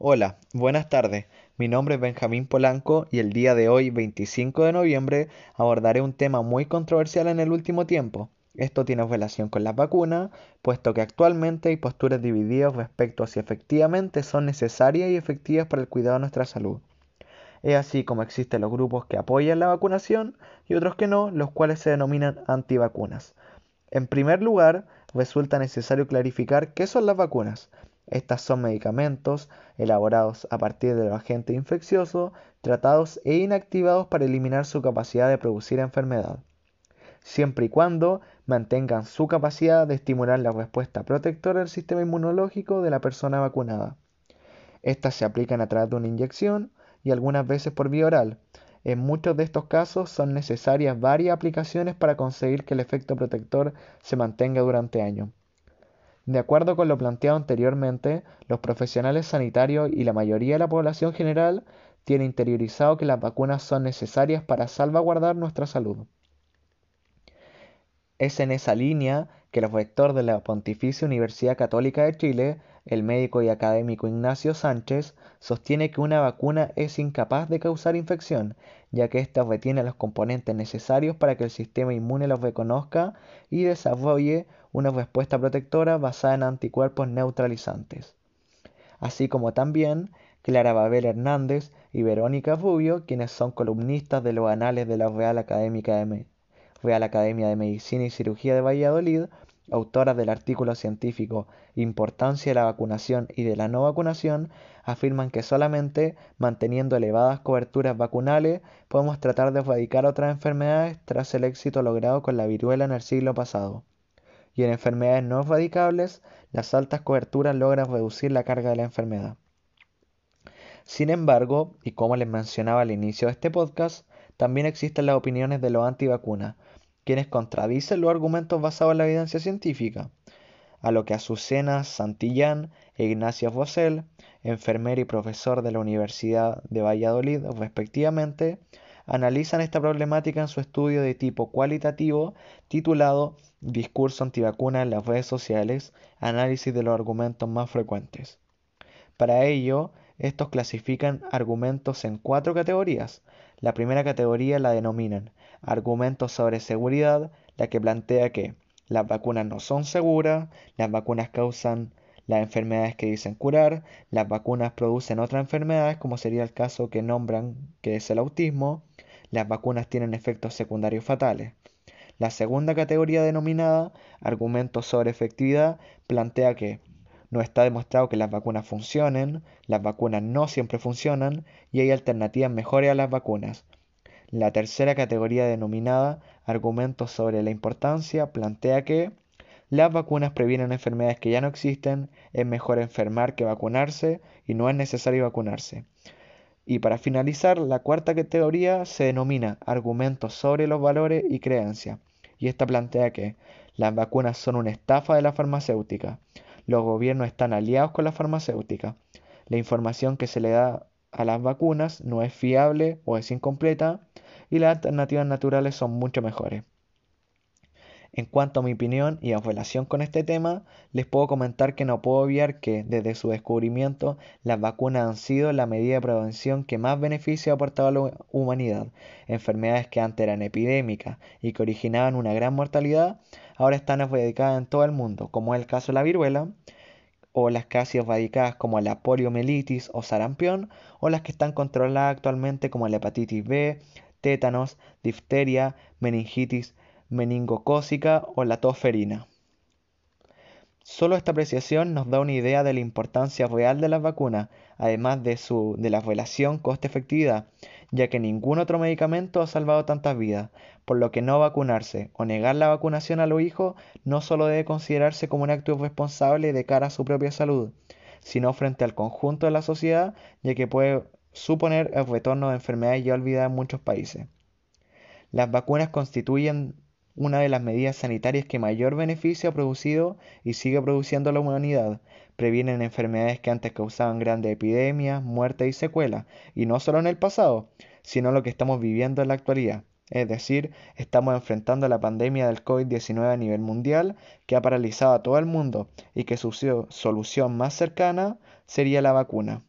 Hola, buenas tardes. Mi nombre es Benjamín Polanco y el día de hoy, 25 de noviembre, abordaré un tema muy controversial en el último tiempo. Esto tiene relación con las vacunas, puesto que actualmente hay posturas divididas respecto a si efectivamente son necesarias y efectivas para el cuidado de nuestra salud. Es así como existen los grupos que apoyan la vacunación y otros que no, los cuales se denominan antivacunas. En primer lugar, resulta necesario clarificar qué son las vacunas. Estas son medicamentos elaborados a partir de los agentes infecciosos, tratados e inactivados para eliminar su capacidad de producir enfermedad, siempre y cuando mantengan su capacidad de estimular la respuesta protectora del sistema inmunológico de la persona vacunada. Estas se aplican a través de una inyección y algunas veces por vía oral. En muchos de estos casos son necesarias varias aplicaciones para conseguir que el efecto protector se mantenga durante años. De acuerdo con lo planteado anteriormente, los profesionales sanitarios y la mayoría de la población general tiene interiorizado que las vacunas son necesarias para salvaguardar nuestra salud. Es en esa línea que el rector de la Pontificia Universidad Católica de Chile el médico y académico Ignacio Sánchez sostiene que una vacuna es incapaz de causar infección, ya que ésta retiene los componentes necesarios para que el sistema inmune los reconozca y desarrolle una respuesta protectora basada en anticuerpos neutralizantes. Así como también Clara Babel Hernández y Verónica Rubio, quienes son columnistas de los anales de la Real, Real Academia de Medicina y Cirugía de Valladolid, autoras del artículo científico Importancia de la vacunación y de la no vacunación, afirman que solamente manteniendo elevadas coberturas vacunales podemos tratar de erradicar otras enfermedades tras el éxito logrado con la viruela en el siglo pasado. Y en enfermedades no erradicables, las altas coberturas logran reducir la carga de la enfermedad. Sin embargo, y como les mencionaba al inicio de este podcast, también existen las opiniones de los antivacunas, quienes contradicen los argumentos basados en la evidencia científica, a lo que Azucena Santillán e Ignacio Rosell, enfermera y profesor de la Universidad de Valladolid respectivamente, analizan esta problemática en su estudio de tipo cualitativo titulado Discurso antivacuna en las redes sociales, análisis de los argumentos más frecuentes. Para ello, estos clasifican argumentos en cuatro categorías. La primera categoría la denominan argumentos sobre seguridad, la que plantea que las vacunas no son seguras, las vacunas causan las enfermedades que dicen curar, las vacunas producen otras enfermedades como sería el caso que nombran que es el autismo, las vacunas tienen efectos secundarios fatales. La segunda categoría denominada argumentos sobre efectividad plantea que no está demostrado que las vacunas funcionen, las vacunas no siempre funcionan y hay alternativas mejores a las vacunas. La tercera categoría denominada argumentos sobre la importancia plantea que las vacunas previenen enfermedades que ya no existen, es mejor enfermar que vacunarse y no es necesario vacunarse. Y para finalizar, la cuarta categoría se denomina argumentos sobre los valores y creencias. Y esta plantea que las vacunas son una estafa de la farmacéutica. Los gobiernos están aliados con la farmacéutica. La información que se le da a las vacunas no es fiable o es incompleta y las alternativas naturales son mucho mejores. En cuanto a mi opinión y en relación con este tema, les puedo comentar que no puedo obviar que, desde su descubrimiento, las vacunas han sido la medida de prevención que más beneficio ha aportado a la humanidad. Enfermedades que antes eran epidémicas y que originaban una gran mortalidad, ahora están erradicadas en todo el mundo, como es el caso de la viruela, o las casi erradicadas como la poliomielitis o sarampión, o las que están controladas actualmente como la hepatitis B, tétanos, difteria, meningitis meningocócica o la tosferina. Solo esta apreciación nos da una idea de la importancia real de las vacunas, además de, su, de la relación coste-efectividad, ya que ningún otro medicamento ha salvado tantas vidas, por lo que no vacunarse o negar la vacunación a los hijos no solo debe considerarse como un acto irresponsable de cara a su propia salud, sino frente al conjunto de la sociedad, ya que puede suponer el retorno de enfermedades ya olvidadas en muchos países. Las vacunas constituyen una de las medidas sanitarias que mayor beneficio ha producido y sigue produciendo la humanidad. Previenen enfermedades que antes causaban grandes epidemias, muertes y secuelas, y no solo en el pasado, sino lo que estamos viviendo en la actualidad. Es decir, estamos enfrentando la pandemia del COVID-19 a nivel mundial que ha paralizado a todo el mundo y que su solución más cercana sería la vacuna.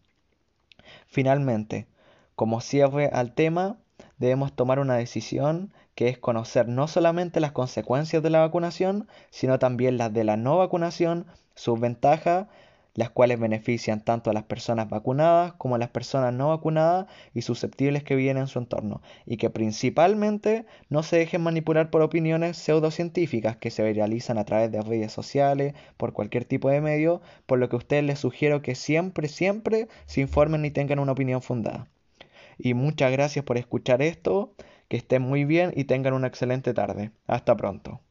Finalmente, como cierre al tema, debemos tomar una decisión que es conocer no solamente las consecuencias de la vacunación, sino también las de la no vacunación, sus ventajas, las cuales benefician tanto a las personas vacunadas como a las personas no vacunadas y susceptibles que viven en su entorno, y que principalmente no se dejen manipular por opiniones pseudocientíficas que se realizan a través de redes sociales, por cualquier tipo de medio, por lo que a ustedes les sugiero que siempre, siempre se informen y tengan una opinión fundada. Y muchas gracias por escuchar esto. Que estén muy bien y tengan una excelente tarde. Hasta pronto.